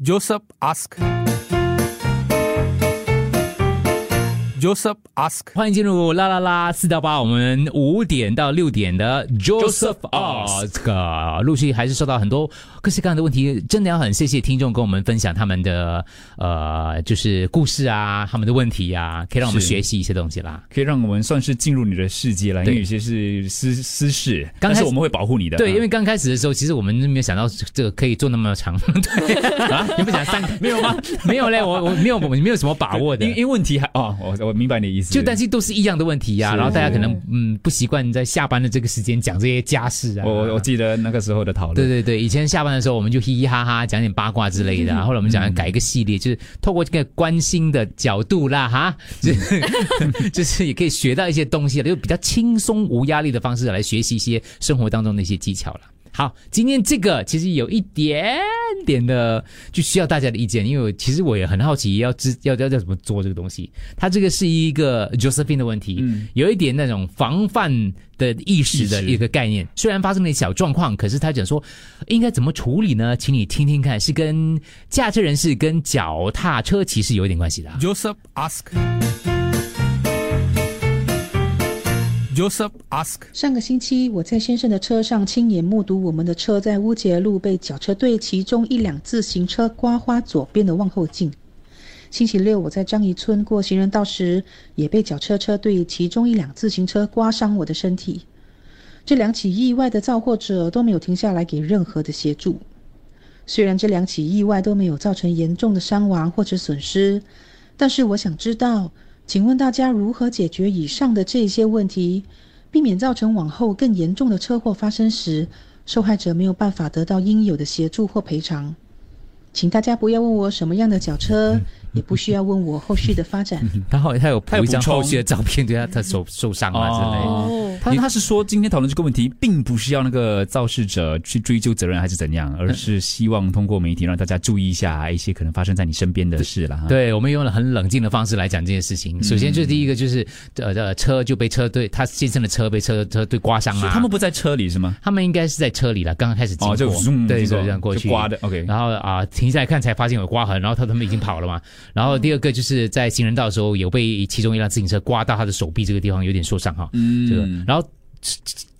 Joseph ask. Joseph ask. 欢迎进入啦啦啦四到八，我们五点到六点的 Joseph Ask，陆续还是收到很多各式各样的问题，真的要很谢谢听众跟我们分享他们的呃，就是故事啊，他们的问题啊，可以让我们学习一些东西啦。可以让我们算是进入你的世界了，因为有些是私私事，刚开始我们会保护你的。对，啊因为刚开始的时候，其实我们没有想到这个可以做那么长。对啊，你不讲三没有吗？没有嘞，我我没有我没有什么把握的因。因为问题还哦，我我明白你的意思，就担心都是一样的问题呀、是然后大家可能嗯不习惯在下班的这个时间讲这些家事啊。我我我记得那个时候的讨论，对对对，以前下班的时候我们就嘻嘻哈哈讲点八卦之类的、啊，后来我们讲改一个系列，就是透过这个关心的角度啦，哈，就是 就是也可以学到一些东西了，就比较轻松无压力的方式来学习一些生活当中的一些技巧了。好，今天这个其实有一点点的就需要大家的意见，因为其实我也很好奇要知要要要怎么做这个东西。它这个是一个 Josephine 的问题，有一点那种防范的意识的一个概念。虽然发生了小状况，可是他讲说应该怎么处理呢？请你听听看，是跟驾车人士跟脚踏车骑士有一点关系的啊。Joseph ask. Joseph ask. 上个星期，我在先生的车上亲眼目睹我们的车在乌节路被脚车队其中一辆自行车刮花左边的望后镜。星期六，我在张仪村过行人道时，也被脚车车队其中一辆自行车刮伤我的身体。这两起意外的造祸者都没有停下来给任何的协助。虽然这两起意外都没有造成严重的伤亡或者损失，但是我想知道，请问大家如何解决以上的这些问题，避免造成往后更严重的车祸发生时，受害者没有办法得到应有的协助或赔偿？请大家不要问我什么样的脚车，也不需要问我后续的发展。他好他有他有补一张后续的照片，对他他手受伤啊之类。哦，他他是说今天讨论这个问题，并不是要那个肇事者去追究责任还是怎样，而是希望通过媒体让大家注意一下一些可能发生在你身边的事了。对，我们用了很冷静的方式来讲这件事情。首先，就是第一个就是呃呃车就被车队他先生的车被车车队刮伤了啊。他们不在车里是吗？他们应该是在车里了，刚刚开始经过，哦，就 zoom 对，就这样过去刮的，OK。然后啊、停下来看才发现有刮痕，然后他他们已经跑了嘛。然后第二个就是在行人道的时候有被其中一辆自行车刮到他的手臂这个地方有点受伤哈。嗯这个，然后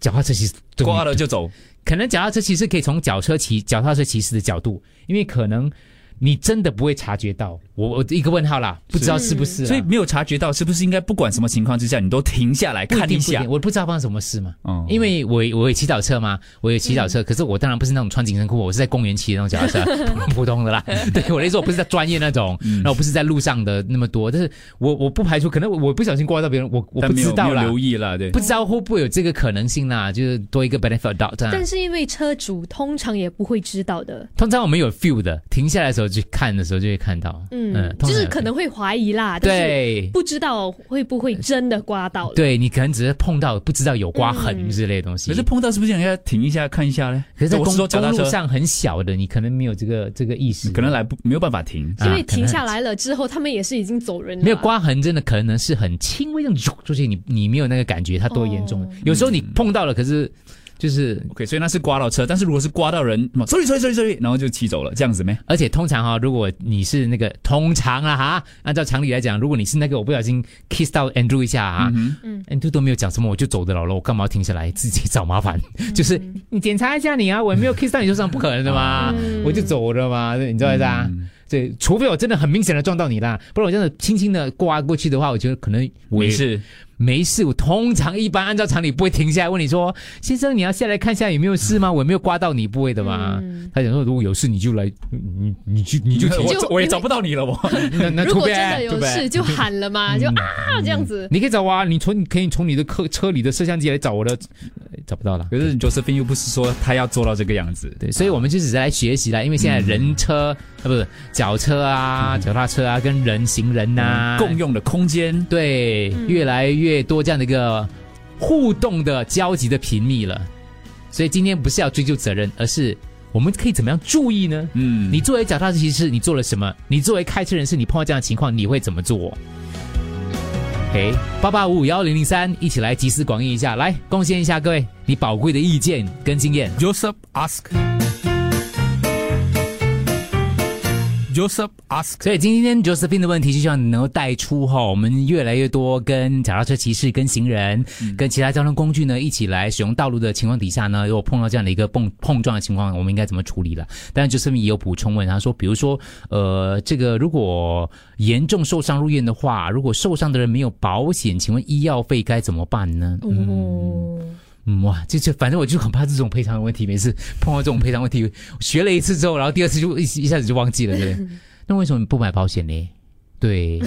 脚踏车其实挂了就走，可能脚踏车其实可以从脚车骑脚踏车骑士的角度，因为可能你真的不会察觉到。我我一个问号啦，不知道是不是啦，所以没有察觉到，是不是应该不管什么情况之下，你都停下来看一下定不一？我不知道发生什么事嘛。嗯因为我我有骑脚车嘛，我有骑脚车，可是我当然不是那种穿紧身裤，我是在公园骑的那种脚踏车，普 普通的啦。对我来说，我不是在专业那种，然后不是在路上的那么多，但是我我不排除可能我我不小心刮到别人，我我不知道啦，留意了，对不。知道会不会有这个可能性啦，就是多一个 benefit doubt 这样。但是因为车主通常也不会知道的，通常我们有 feel 的，停下来的时候去看的时候就会看到，嗯，就是可能会怀疑啦，但是对。不知道会不会真的刮到了。对你可能只是碰到不知道有刮痕嗯之类的东西，可是碰到是不是应该停一下看一下呢？可是在公路上很小的，你可能没有这个这个意识，可能来不没有办法停。因为停下来了之后，他们也是已经走人了。没有刮痕，真的可能是很轻微这样咻出去，你你没有那个感觉，它多严重。哦有时候你碰到了，可是就是，OK，所以那是刮到车，但是如果是刮到人，sorry sorry sorry sorry，然后就骑走了，这样子没？而且通常哈、如果你是那个通常啊哈，按照常理来讲，如果你是那个我不小心 kiss 到 Andrew 一下啊、嗯 a n d r e w 都没有讲什么，我就走的了了，我干嘛要停下来自己找麻烦？就是你检查一下你啊，我也没有 kiss 到你就算，不可能的嘛，嗯我就走了嘛，你知道是吧？对，除非我真的很明显的撞到你啦，不然我真的轻轻的刮过去的话，我觉得可能我也没事，没事，我通常一般按照常理不会停下来问你说，先生你要下来看一下有没有事吗？我有没有刮到你，不会的嘛。嗯他想说如果有事你就来，你你就你就停，我就我也找不到你了，我那那除非如果真的有事，就喊了嘛，就啊这样子。你可以找我啊，你从你可以从你的车车里的摄像机来找我的，呃找不到了。可是 Josephine 又不是说他要做到这个样子，对，所以我们就只是来学习啦，因为现在人车、啊不是脚车啊、脚踏车啊，跟人行人呐、共用的空间，对，越来越多这样的一个互动的交集的频密了。所以今天不是要追究责任，而是我们可以怎么样注意呢？嗯，你作为脚踏车骑士，你做了什么？你作为开车人士，你碰到这样的情况，你会怎么做？OK，八八五五幺零零三，一起来集思广益一下，来贡献一下各位你宝贵的意见跟经验。Joseph ask. Joseph ask. 所以今天 Josephine 的问题，就希望你能够带出哈，我们越来越多跟脚踏车骑士、跟行人、跟其他交通工具呢一起来使用道路的情况底下呢，如果碰到这样的一个碰碰撞的情况，我们应该怎么处理了？但是，Josephine 也有补充问，他说，比如说，呃，这个如果严重受伤入院的话，如果受伤的人没有保险，请问医药费该怎么办呢？哦，嗯，哇，就就，反正我就很怕这种赔偿的问题，每次碰到这种赔偿问题，学了一次之后，然后第二次就一一下子就忘记了，对不对？那为什么你不买保险呢？对，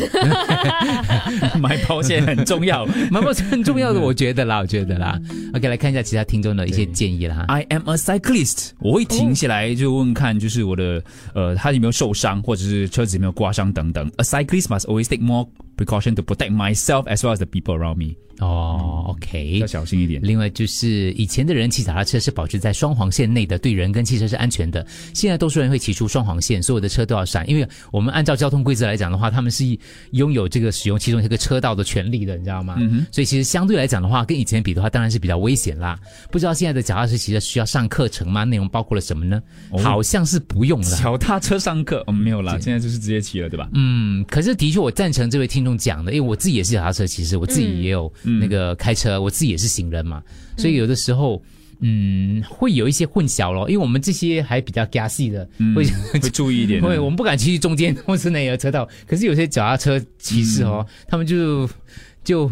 买保险很重要。买保险很重要的，我觉得啦，我觉得啦。OK，来看一下其他听众的一些建议啦。哈。I am a cyclist，我会停下来就问看，就是我的呃，他有没有受伤，或者是车子有没有刮伤等等。A cyclist must always take more precaution to protect myself as well as the people around me，哦，OK，要小心一点。另外就是以前的人骑脚踏车是保持在双黄线内的，对人跟汽车是安全的。现在多数人会骑出双黄线，所有的车都要闪，因为我们按照交通规则来讲的话，他们是拥有这个使用其中一个车道的权利的，你知道吗？嗯所以其实相对来讲的话，跟以前比的话，当然是比较危险啦。不知道现在的脚踏车骑车需要上课程吗？内容包括了什么呢？好像是不用了。脚踏车上课，哦，没有啦，现在就是直接骑了，对吧？嗯，可是的确，我赞成这位听众讲的，因为我自己也是脚踏车骑士，我自己也有那个开车，我自己也是行人嘛，所以有的时候，嗯，会有一些混淆咯，因为我们这些还比较加细的，会 会注意一点。会我们不敢骑去中间或是哪个车道，可是有些脚踏车骑士哦，他们就就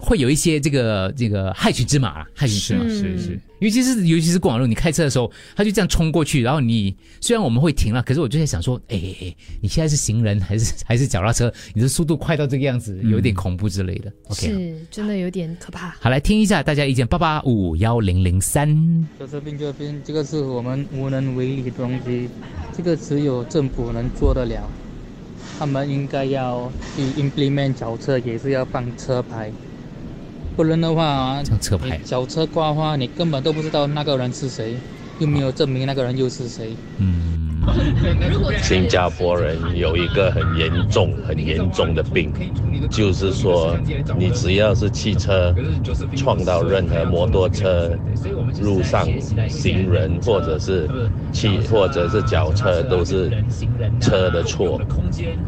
会有一些这个这个害群之马啦，害群之马。是是是，尤其是尤其是过马路，你开车的时候，他就这样冲过去，然后你虽然我们会停了，可是我就在想说，哎哎哎，你现在是行人还是还是脚踏车？你的速度快到这个样子，有点恐怖之类的。OK，是真的有点可怕。好，来听一下大家意见，八八五幺零零三。就是病就病，这个是我们无能为力的东西，这个只有政府能做得了。他们应该要去 implement 脚车，也是要放车牌，不然的话啊，这样车牌小车刮花，你根本都不知道那个人是谁，又没有证明那个人又是谁。嗯，新加坡人有一个很严重、很严重的病，就是说，你只要是汽车撞到任何摩托车、路上行人或者是汽或者是脚车，都是车的错。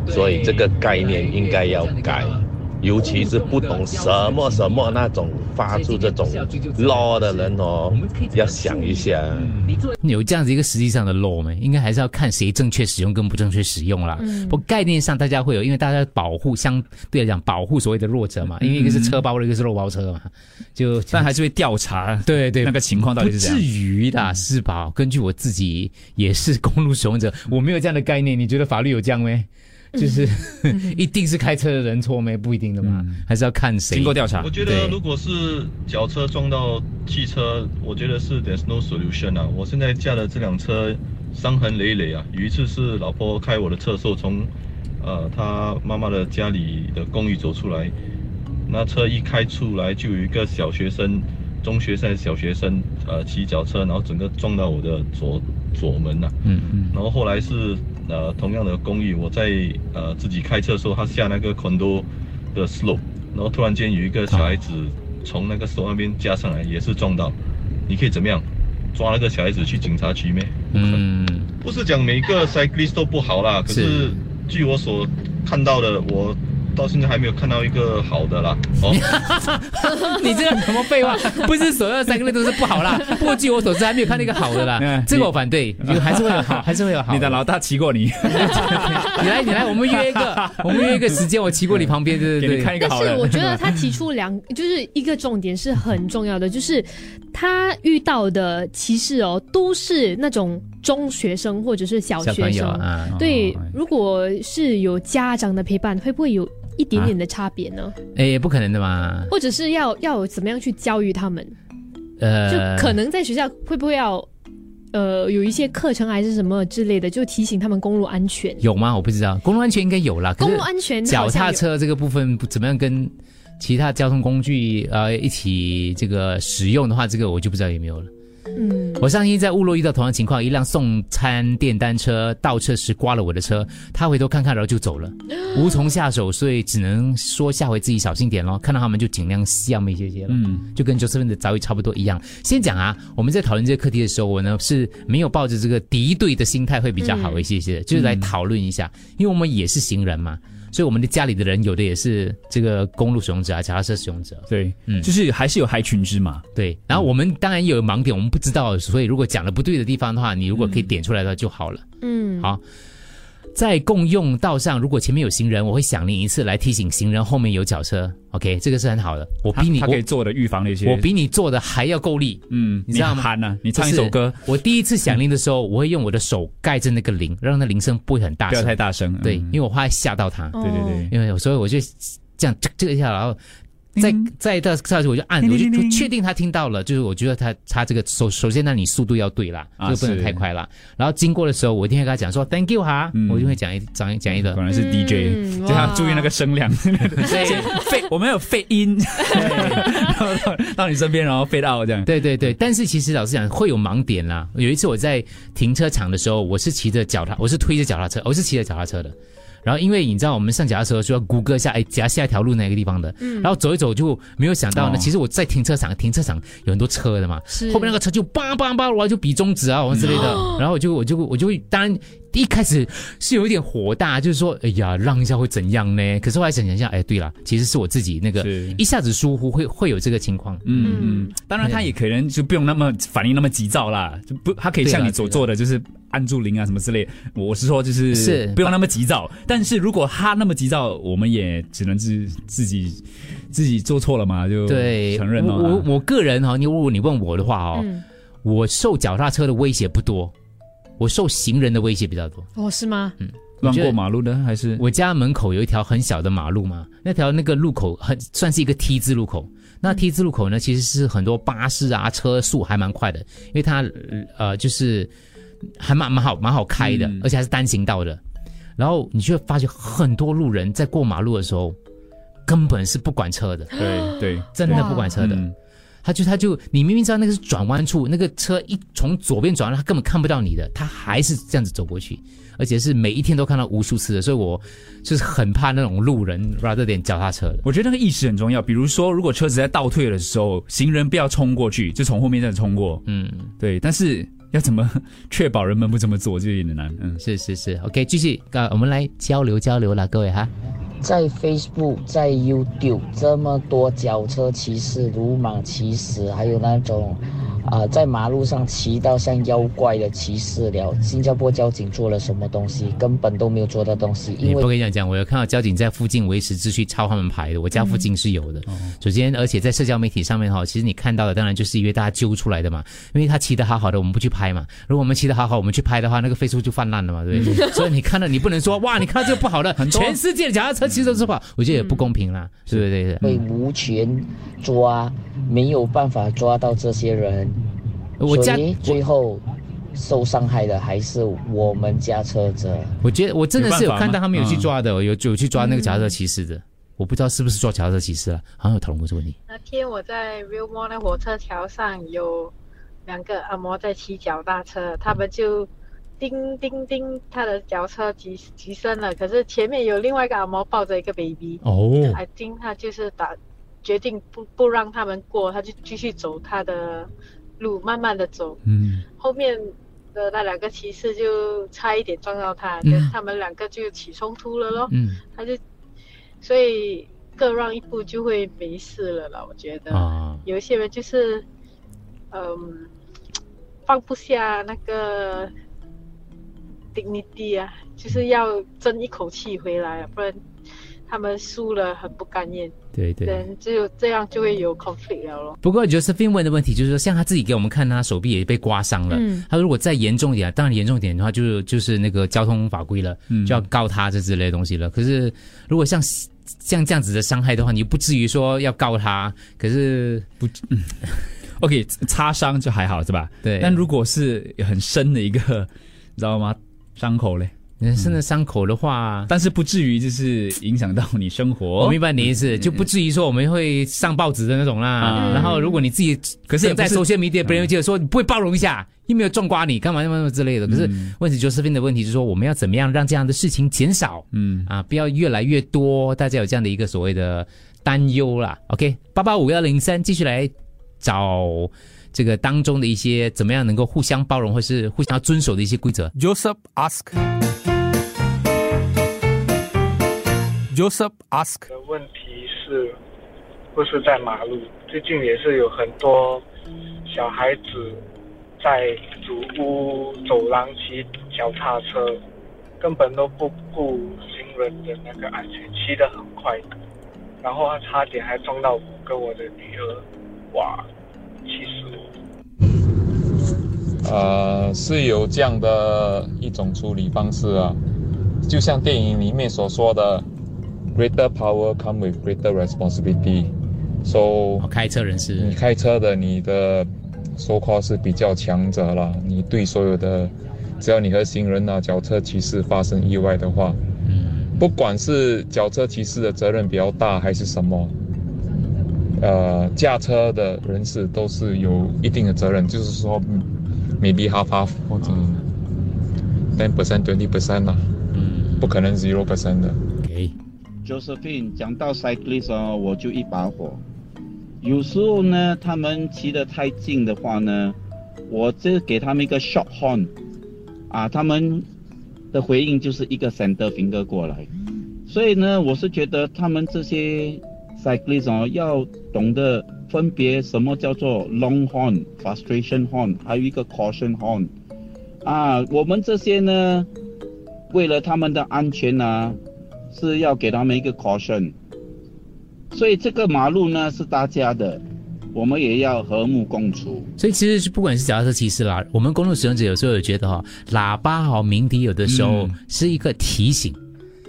所以这个概念应该要改，尤其是不懂什么什么那种发出这种 law 的人哦，要想一下。有这样子一个实际上的 law 吗？应该还是要看谁正确使用跟不正确使用啦。不过概念上大家会有，因为大家保护相对来讲保护所谓的弱者嘛，因为一个是车包，一个是肉包车嘛，就但还是会调查对对那个情况到底是怎样不至。于的，是吧？根据我自己也是公路使用者，我没有这样的概念。你觉得法律有这样没？就是 一定是开车的人错没？不一定的嘛，还是要看谁经过调查我，觉对得如果是脚车撞到汽车，我觉得是 there's no solution 啊。我现在驾的这辆车伤痕累累啊。有一次是老婆开我的车的时候，从呃她妈妈的家里的公寓走出来，那车一开出来就有一个小学生、中学生、小学生呃骑脚车，然后整个撞到我的左左门呐、嗯嗯然后后来是呃同样的公寓，我在呃自己开车的时候，他下那个 condo 的 slope，然后突然间有一个小孩子从那个 slope 那边加上来，也是撞到。你可以怎么样？抓那个小孩子去警察局咩？嗯，不是讲每个 cyclist 都不好啦，可是是据我所看到的，我到现在还没有看到一个好的啦。哦，你这个什么废话？不是所有三个类都是不好啦。不过据我所知，还没有看到一个好的啦嗯。这个我反对，就还是会有好，还是会有好。你的老大骑过你，你来，你来，我们约一个，我们约一个时间，我骑过你旁边，对给你对对。但看一个好的。是我觉得他提出两，就是一个重点是很重要的，就是他遇到的歧视哦，都是那种中学生或者是小学生。啊，对哦，如果是有家长的陪伴，会不会有一点点的差别呢？哎，不可能的嘛，或者是要要怎么样去教育他们？呃就呃，可能在学校会不会要呃有一些课程还是什么之类的，就提醒他们公路安全。有吗？我不知道，公路安全应该有啦。公路安全脚踏车这个部分怎么样跟其他交通工具呃一起这个使用的话，这个我就不知道有没有了。嗯，我上星期在乌洛遇到同样情况，一辆送餐电单车倒车时刮了我的车，他回头看看然后就走了，无从下手，所以只能说下回自己小心点咯。看到他们就尽量笑一些些了，嗯，就跟 Josephine 的遭遇差不多一样。先讲啊，我们在讨论这个课题的时候，我呢是没有抱着这个敌对的心态会比较好一些些，就是来讨论一下，因为我们也是行人嘛。所以我们的家里的人有的也是这个公路使用者啊，脚踏车使用者，对，嗯就是还是有害群之马。对。然后我们当然也有盲点，我们不知道，所以如果讲的不对的地方的话，你如果可以点出来的话就好了。嗯，好，在共用道上，如果前面有行人，我会响铃一次来提醒行人后面有脚车。OK，这个是很好的。我比你他他可以做的预防那些，我我比你做的还要够力。嗯，你知道吗喊呢，你唱一首歌，我第一次响铃的时候，我会用我的手盖着那个铃，让那铃声不会很大声不要。太大声。对，嗯因为我怕吓到他。哦对对对，因为有时候我就这样这这个一下，然后再再到下去我就按，我就就确定他听到了，就是我觉得他他这个首首先那你速度要对啦，啊就不能太快啦。然后经过的时候，我一定会跟他讲说 Thank you 哈，嗯我就会讲一讲一讲一个果。然是 DJ，嗯叫他注意那个声量。对废，我们有废音，到到你身边，然后废到这样。对对对，但是其实老实讲会有盲点啦。有一次我在停车场的时候，我是骑着脚踏，我是推着脚踏车，我是骑着脚踏车的。然后因为你知道我们上脚踏车就要谷歌一下，哎，夹下一条路哪个地方的，然后走一走就没有想到呢，哦。其实我在停车场，停车场有很多车的嘛，是。后面那个车就叭叭叭，我就比中指啊，我之类的，然后我就我就我就会，当然一开始是有一点火大，就是说，哎呀，让一下会怎样呢？可是后来想想一下，哎，对了，其实是我自己那个一下子疏忽，会会有这个情况。嗯嗯，当然他也可能就不用那么反应那么急躁啦，就不，他可以像你所做的，就是按住铃啊什么之类。我是说，就是是不用那么急躁。但是如果他那么急躁，我们也只能自自己自己做错了嘛，就对，承认我了。我我个人哈，你如果你问我的话哦，嗯，我受脚踏车的威胁不多，我受行人的威胁比较多。哦，是吗？嗯乱过马路的还是我家门口有一条很小的马路嘛，那条那个路口很算是一个 T 字路口。那 T 字路口呢，其实是很多巴士啊车速还蛮快的，因为它呃就是还蛮蛮好蛮好开的，嗯而且还是单行道的。然后你就会发现很多路人在过马路的时候，根本是不管车的，对对真的不管车的。嗯他就他就你明明知道那个是转弯处，那个车一从左边转弯，他根本看不到你的，他还是这样子走过去，而且是每一天都看到无数次的，所以我就是很怕那种路人 rather 点脚踏车的。我觉得那个意识很重要。比如说，如果车子在倒退的时候，行人不要冲过去，就从后面这样冲过。嗯，对，但是要怎么 确保人们不这么做，就有点难。嗯，是是是，OK，继续，呃，我们来交流交流了，各位哈。在 Facebook、在 YouTube 这么多脚车骑士、鲁莽骑士，还有那种啊、在马路上骑到像妖怪的骑士了。新加坡交警做了什么东西？根本都没有做到东西，因为跟你讲讲，我有看到交警在附近维持秩序，抄他们牌的。我家附近是有的。首先，而且在社交媒体上面哈，其实你看到的当然就是因为大家揪出来的嘛。因为他骑得好好的，我们不去拍嘛。如果我们骑得好好，我们去拍的话，那个 Facebook 就泛滥了嘛，对不对？所以你看到你不能说哇，你看到这个不好的，全世界的脚踏车骑都是不好，我觉得也不公平啦，对不对？对会无权抓，没有办法抓到这些人，我家所以最后受伤害的还是我们家车子。我觉得我真的是有看到他们有去嗯抓的，有有去抓那个脚踏车骑士的。我不知道是不是抓脚踏车骑士了，好像有讨论过这个问题。那天我在 Real Mall 的火车桥上有两个阿嬷在骑脚踏车，他们就叮叮叮，他的脚车急急升了，可是前面有另外一个阿嬷抱着一个 baby，哦，I think 他就是打决定不不让他们过，他就继续走他的路，慢慢的走。嗯，后面的那两个骑士就差一点撞到他，嗯就他们两个就起冲突了咯。嗯他就所以各让一步就会没事了啦，我觉得。啊，有一些人就是，嗯，放不下那个 dignity 啊，就是要争一口气回来，不然他们输了很不甘愿，对对。人只有这样就会有 conflict 了咯。不过 Josephine 问的问题就是说，像他自己给我们看，他手臂也被刮伤了。嗯他如果再严重一点，当然严重一点的话，就是就是那个交通法规了，嗯就要告他这之类的东西了。可是如果像像这样子的伤害的话，你又不至于说要告他。可是不。嗯 OK，擦伤就还好是吧？对，但如果是很深的一个，你知道吗？伤口嘞，人生的伤口的话，但是不至于就是影响到你生活。我明白你的意思，就不至于说我们会上报纸的那种啦。啊然后如果你自己可是也在首先迷迭，别人就说你不会包容一下，又没有撞瓜你，干嘛干嘛之类的。可是嗯问题 Josephine 的问题是说，我们要怎么样让这样的事情减少？嗯啊，不要越来越多，大家有这样的一个所谓的担忧啦。OK，八八五幺零三继续来找这个当中的一些怎么样能够互相包容或是互相遵守的一些规则。Joseph ask. Joseph ask. 的问题是不是在马路？最近也是有很多小孩子在主屋走廊骑脚踏车，根本都不顾行人的那个安全，骑得很快，然后他差点还撞到我跟我的女儿，哇，气死我！呃，是有这样的一种处理方式啊，就像电影里面所说的，greater power come with greater responsibility。So，开车人士，你开车的你的 so call 是比较强者了，你对所有的，只要你和行人啊、脚车骑士发生意外的话，不管是脚车骑士的责任比较大还是什么，呃，驾车的人士都是有一定的责任，就是说嗯，maybe half half 或者 ten percent twenty percent 啦，不可能 zero percent 的。Josephine 讲到 cyclist 哦，我就一把火。有时候呢，他们骑得太近的话呢，我这给他们一个 short horn，啊，他们的回应就是一个 center finger 过来。所以呢，我是觉得他们这些 cyclist 哦，要懂得分别什么叫做 long horn、frustration horn，还有一个 caution horn。啊，我们这些呢，为了他们的安全呢、是要给他们一个 caution。所以这个马路呢是大家的，我们也要和睦共处。所以其实是不管是脚踏车骑士啦，我们公路使用者有时候也觉得哈、喇叭哈、鸣笛有的时候嗯。是一个提醒，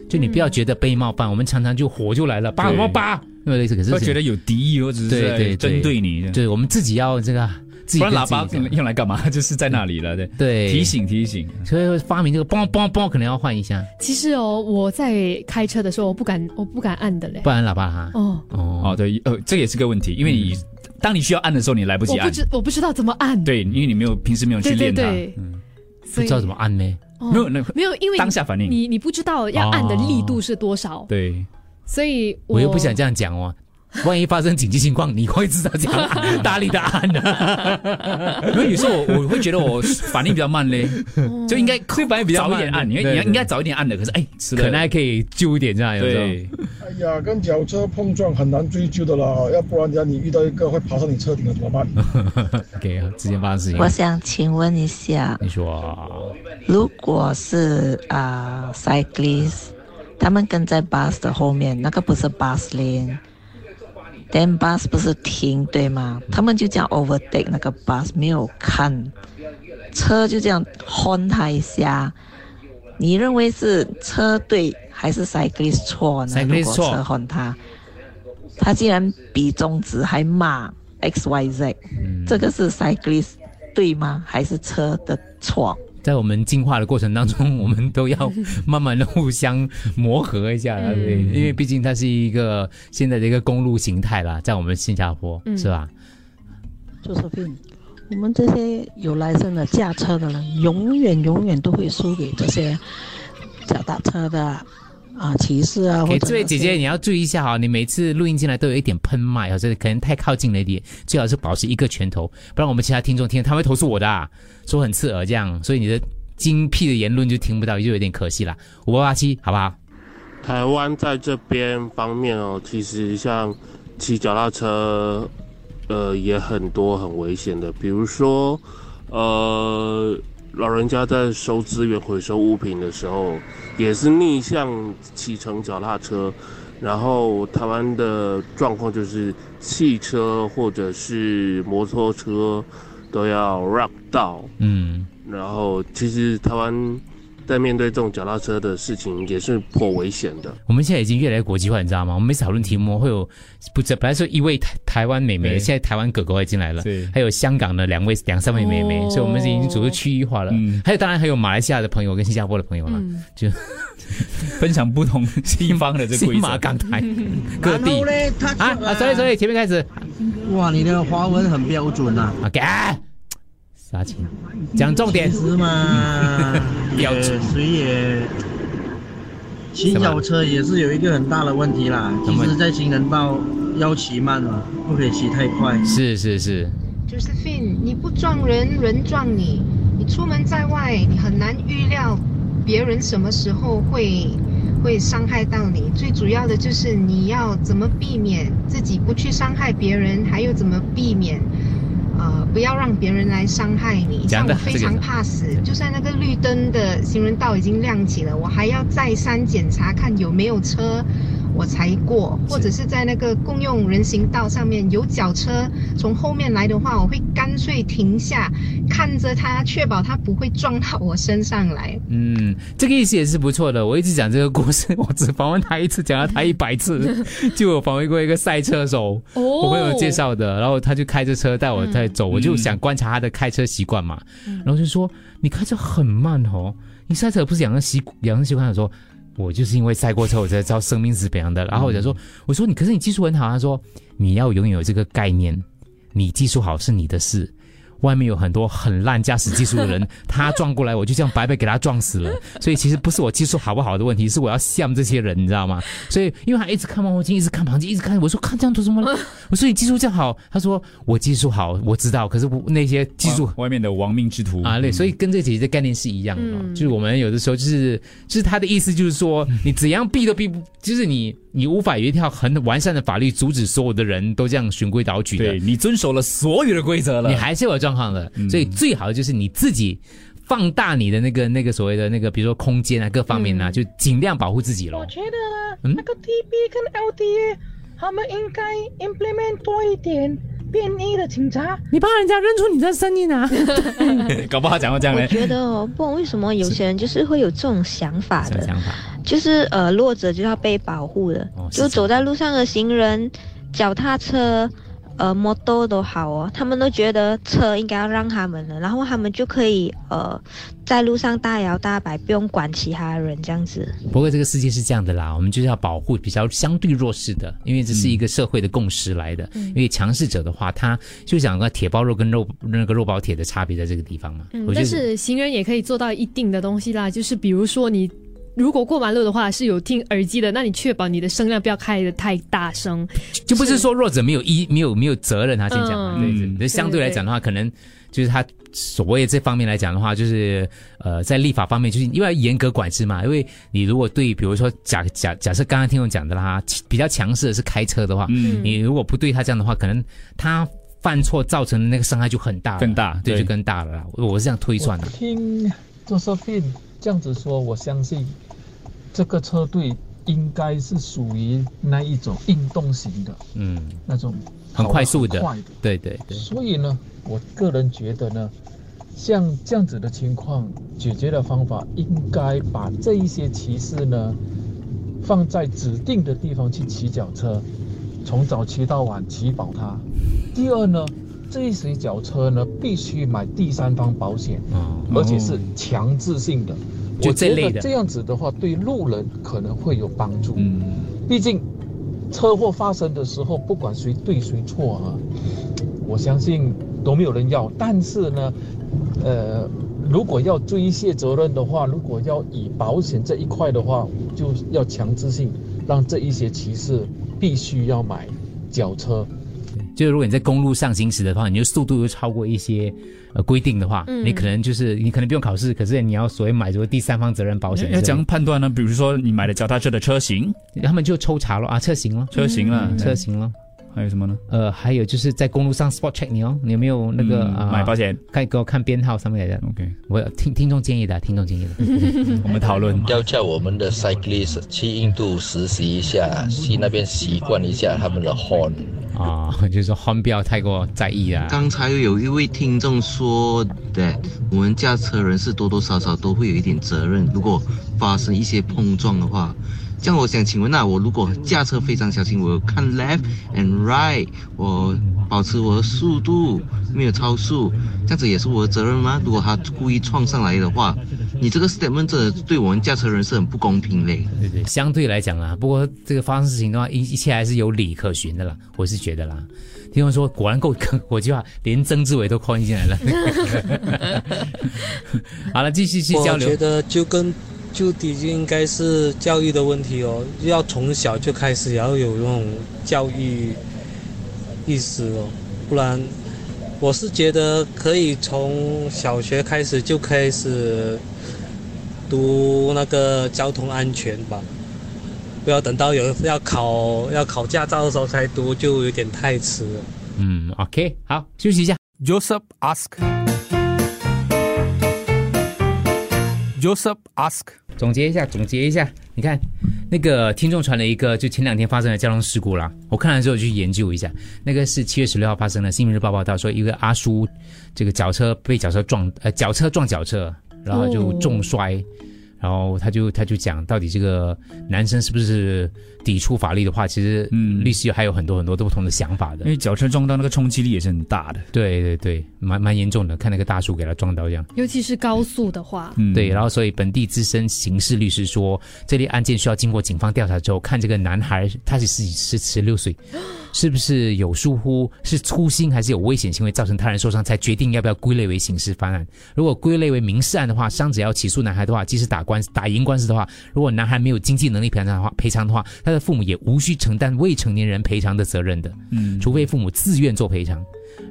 就你不要觉得被冒犯，我们常常就火就来了，叭什么叭，因为类似，可是会觉得有敌意或者是在对对。针对你对我们自己要这个，自己不然喇叭用来干嘛？就是在那里了，对。对。提醒提醒。所以发明这个嘣嘣嘣，可能要换一下，其实哦，我在开车的时候，我不敢，我不敢按的嘞。不按喇叭哈。哦，哦。哦，对，呃，这也是个问题，因为你、当你需要按的时候，你来不及按。我不知我不知道怎么按。对，因为你没有平时没有去对对练它，对，不知道怎么按呢？哦没有那没有，因为当下反应。你你不知道要按的力度是多少，对，所以我又不想这样讲哦，万一发生紧急情况，你会知道这样按大力的按的。因为有时候我我会觉得我反应比较慢嘞，就应该反应比较慢早一点按，你对对你应该早一点按的，可是哎，可能还可以救一点这样。对，哎呀，跟脚车碰撞很难追究的啦，要不然等下你遇到一个会爬上你车顶的怎么办？OK 啊，之前发生事情。我想请问一下，你说如果是啊、cyclist，他们跟在 bus 的后面，那个不是 bus lane，then bus 不是停对吗？他们就这样 overtake 那个 bus，没有看，车就这样 horn 他一下。你认为是车对还是 cyclist 错呢 Cyclist 如果错车 horn 他，他竟然比中指还骂 X Y Z，、这个是 cyclist 对吗？还是车的错？在我们进化的过程当中，我们都要慢慢的互相磨合一下啦，嗯。对，因为毕竟它是一个现在的一个公路形态啦，在我们新加坡、嗯。是吧？Josephine，我们这些有来生的驾车的人，永远永远都会输给这些脚踏车的啊歧视啊，这位姐姐，你要注意一下哈，你每次录音进来都有一点喷麦，啊，这可能太靠近了一点，最好是保持一个拳头，不然我们其他听众听，他会投诉我的、啊，说很刺耳这样，所以你的精辟的言论就听不到，就有点可惜了。五八八七，好不好？台湾在这边方面哦，其实像骑脚踏车，呃，也很多很危险的，比如说，呃，老人家在收资源回收物品的时候，也是逆向骑乘脚踏车，然后台湾的状况就是汽车或者是摩托车都要让道，嗯，然后其实台湾在面对这种脚踏车的事情，也是颇危险的。我们现在已经越来越国际化，你知道吗？我们每次讨论题目会有不是，本来说一位台台湾美眉，现在台湾狗狗也进来了对，还有香港的两位两三位美眉，哦。所以我们已经逐步区域化了。还有当然还有马来西亚的朋友跟新加坡的朋友了，嗯。就 分享不同西方的这个规新则。马港台各地。啊。啊，所以所以前面开始。哇，你的华文很标准呐、啊，给杀青，讲重点其实嘛，标准 也谁也骑脚车也是有一个很大的问题啦。其实，在行人道要骑慢嘛，不可以骑太快。是是是，Josephine，你不撞人，人撞你。你出门在外，你很难预料别人什么时候会会伤害到你。最主要的就是你要怎么避免自己不去伤害别人，还有怎么避免呃不要让别人来伤害你。像我非常这个怕死，就算那个绿灯的行人道已经亮起了，我还要再三检查看有没有车。我才过，或者是在那个共用人行道上面有脚车从后面来的话，我会干脆停下，看着他，确保他不会撞到我身上来。嗯，这个意思也是不错的。我一直讲这个故事，我只访问他一次，讲了他一百次。就有访问过一个赛车手，哦我朋友介绍的，然后他就开着车带我在走，我就想观察他的开车习惯嘛，然后就说你开车很慢哦，你赛车不是养成习养成习惯？他说我就是因为赛过车，我才知道生命是怎样的。然后我就说，我说你可是你技术很好，他说你要拥有这个概念，你技术好是你的事。外面有很多很烂驾驶技术的人，他撞过来，我就这样白白给他撞死了。所以其实不是我技术好不好的问题，是我要向这些人，你知道吗？所以因为他一直看望后镜，一直看旁镜，一直看，我说看这样做什么呢？我说你技术这样好，他说我技术好，我知道，可是我那些技术外面的亡命之徒啊，对，所以跟这姐姐的概念是一样的，嗯就是我们有的时候就是就是他的意思就是说，你怎样避都避不，就是你你无法有一条很完善的法律阻止所有的人都这样循规蹈矩的对，你遵守了所有的规则了，你还是有状况的，所以最好的就是你自己放大你的那个那个所谓的那个，比如说空间啊，各方面啊，就尽量保护自己咯我。觉得嗯那个 TB 跟 LDA 他们应该 implement 多一点便衣的警察。你怕人家认出你的声音啊？搞不好讲到这样嘞。我觉得哦，不懂为什么有些人就是会有这种想法的，想法就是呃，弱者就要被保护的，哦就走在路上的行人、脚踏车、呃摩托都好哦，他们都觉得车应该要让他们了，然后他们就可以呃在路上大摇大摆，不用管其他人这样子。不过这个世界是这样的啦，我们就是要保护比较相对弱势的，因为这是一个社会的共识来的。嗯因为强势者的话，他就讲个铁包肉跟肉那个肉包铁的差别在这个地方嘛。嗯，但是行人也可以做到一定的东西啦，就是比如说你。如果过马路的话是有听耳机的，那你确保你的声量不要开的太大声，就不是说弱者没有一没有没有责任，他先讲嘛，嗯对对对，相对来讲的话，可能就是他所谓这方面来讲的话，就是呃，在立法方面，就是因为要严格管制嘛，因为你如果对，比如说假假假设刚刚听我讲的啦，比较强势的是开车的话，嗯你如果不对他这样的话，可能他犯错造成的那个伤害就很大，更大对，对就更大了啦。我我是这样推算的。听 Josephine 这样子说，我相信这个车队应该是属于那一种运动型的嗯，那种很快速的快的，对对对。所以呢，我个人觉得呢，像这样子的情况，解决的方法应该把这一些骑士呢放在指定的地方去骑脚车，从早骑到晚骑饱它。第二呢，这一些脚车呢必须买第三方保险，而且是强制性的。就我这类的觉得这样子的话，对路人可能会有帮助。嗯，毕竟车祸发生的时候，不管谁对谁错啊，我相信都没有人要。但是呢，呃，如果要追卸责任的话，如果要以保险这一块的话，就要强制性让这一些骑士必须要买脚车。就是如果你在公路上行驶的话，你就速度又超过一些呃规定的话，嗯你可能就是你可能不用考试，可是你要所谓买这个第三方责任保险。要怎样判断呢？比如说你买的脚踏车的车型，他们就抽查了啊，车型了，车型了嗯车型了。还有什么呢？呃，还有就是在公路上 spot check 你哦，你有没有那个、嗯啊买保险？看给我看编号上面来的。OK，我听听众建议的，听众建议的。我们讨论要叫我们的 cyclist 去印度实习一下，去那边习惯一下他们的 horn，啊，就是说不要太过在意啊。刚才有一位听众说的，我们驾车人是多多少少都会有一点责任，如果发生一些碰撞的话。这样我想请问那我如果驾车非常小心，我看 left and right，我保持我的速度没有超速，这样子也是我的责任吗？如果他故意撞上来的话，你这个 statement 真的对我们驾车人是很不公平嘞。对对，相对来讲啊，不过这个发生事情的话，一一切还是有理可循的啦，我是觉得啦。听众说果然够坑，我就要连曾志伟都 call 进来了。好了，继续去交流。我觉得就跟就底就应该是教育的问题哦，要从小就开始要有那种教育意识哦，不然我是觉得可以从小学开始就开始读那个交通安全吧，不要等到有要考要考驾照的时候才读，就有点太迟了。嗯，OK，好，休息一下。Joseph ask. Joseph ask. 总结一下，总结一下，你看那个听众传了一个，就前两天发生的交通事故啦。我看了之后去研究一下，那个是七月十六号发生的。《新民日报》报道说，一个阿叔这个脚车被脚车撞，呃，脚车撞脚车，然后就重摔。然后他就他就讲，到底这个男生是不是抵触法律的话，其实律师还有很多很多不同的想法的。因为脚车撞到那个冲击力也是很大的。对对对，蛮蛮严重的，看那个大叔给他撞到这样。尤其是高速的话，对，然后所以本地资深刑事律师说，这类案件需要经过警方调查之后，看这个男孩他是是是十六岁，是不是有疏忽，是粗心还是有危险行为造成他人受伤，才决定要不要归类为刑事犯案。如果归类为民事案的话，伤者要起诉男孩的话，即使打官司打赢官司的话，如果男孩没有经济能力赔偿的话，赔偿的话，他的父母也无需承担未成年人赔偿的责任的。嗯，除非父母自愿做赔偿。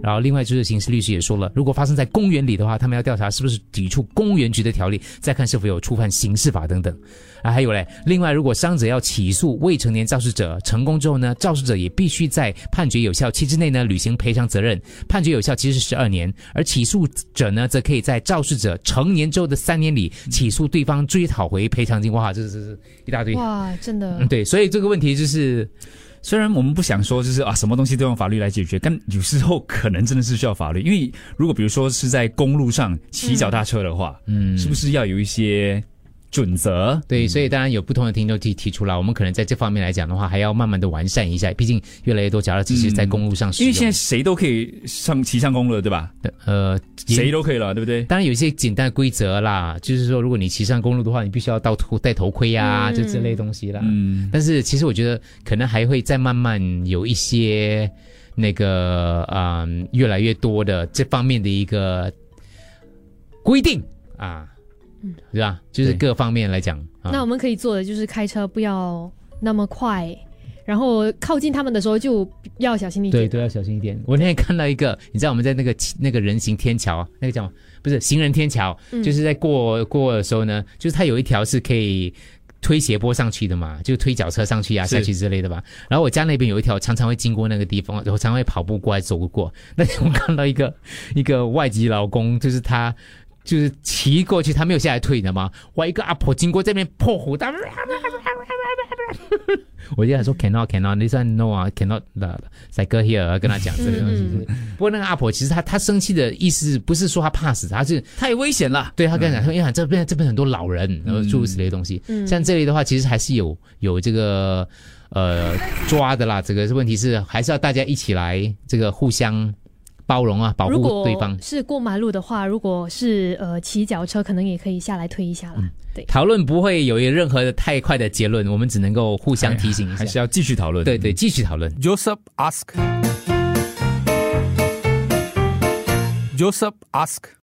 然后，另外就是刑事律师也说了，如果发生在公园里的话，他们要调查是不是抵触公园局的条例，再看是否有触犯刑事法等等。啊，还有嘞，另外，如果伤者要起诉未成年肇事者成功之后呢，肇事者也必须在判决有效期之内呢履行赔偿责任。判决有效期是十二年，而起诉者呢，则可以在肇事者成年之后的三年里起诉对方追讨回赔偿金。哇，这这是一大堆。哇，真的。嗯，对，所以这个问题就是。虽然我们不想说就是啊，什么东西都用法律来解决，但有时候可能真的是需要法律。因为如果比如说是在公路上骑脚踏车的话，嗯，是不是要有一些准则？对，所以当然有不同的听众提提出来，我们可能在这方面来讲的话，还要慢慢的完善一下。毕竟越来越多脚踏车是在公路上使用，因为现在谁都可以上骑上公路了，对吧？呃，谁都可以了，对不对？当然有一些简单的规则啦，就是说如果你骑上公路的话，你必须要戴头戴头盔啊，嗯就这类东西啦。嗯，但是其实我觉得可能还会再慢慢有一些那个嗯越来越多的这方面的一个规定啊，嗯是吧？就是各方面来讲，啊那我们可以做的就是开车不要那么快，然后靠近他们的时候就要小心一点。对，都要小心一点。我那天看到一个，你知道我们在那个 那个人行天桥，那个叫不是行人天桥，嗯就是在过过的时候呢，就是它有一条是可以。推斜坡上去的嘛，就推脚车上去啊、下去之类的吧。然后我家那边有一条，常常会经过那个地方，我常常会跑步过来走过。那天我看到一个 一个外籍劳工，就是他就是骑过去，他没有下来退，你知道吗？哇，一个阿婆经过这边破火大，我就想说 cannot cannot this one no 啊 cannot the cycle here 跟他讲这个东西。不过那个阿婆其实她她生气的意思不是说她怕死，她是太危险了。对她跟他讲说，因为这边这边很多老人，然后诸如此类的东西。嗯像这里的话，其实还是有有这个呃抓的啦。这个问题是还是要大家一起来这个互相包容啊，保护如果对方。是过马路的话，如果是呃骑脚车，可能也可以下来推一下啦。对，讨论不会有任何的太快的结论，我们只能够互相提醒一下，还是要继续讨论。对对，继续讨论。Joseph ask. Joseph ask.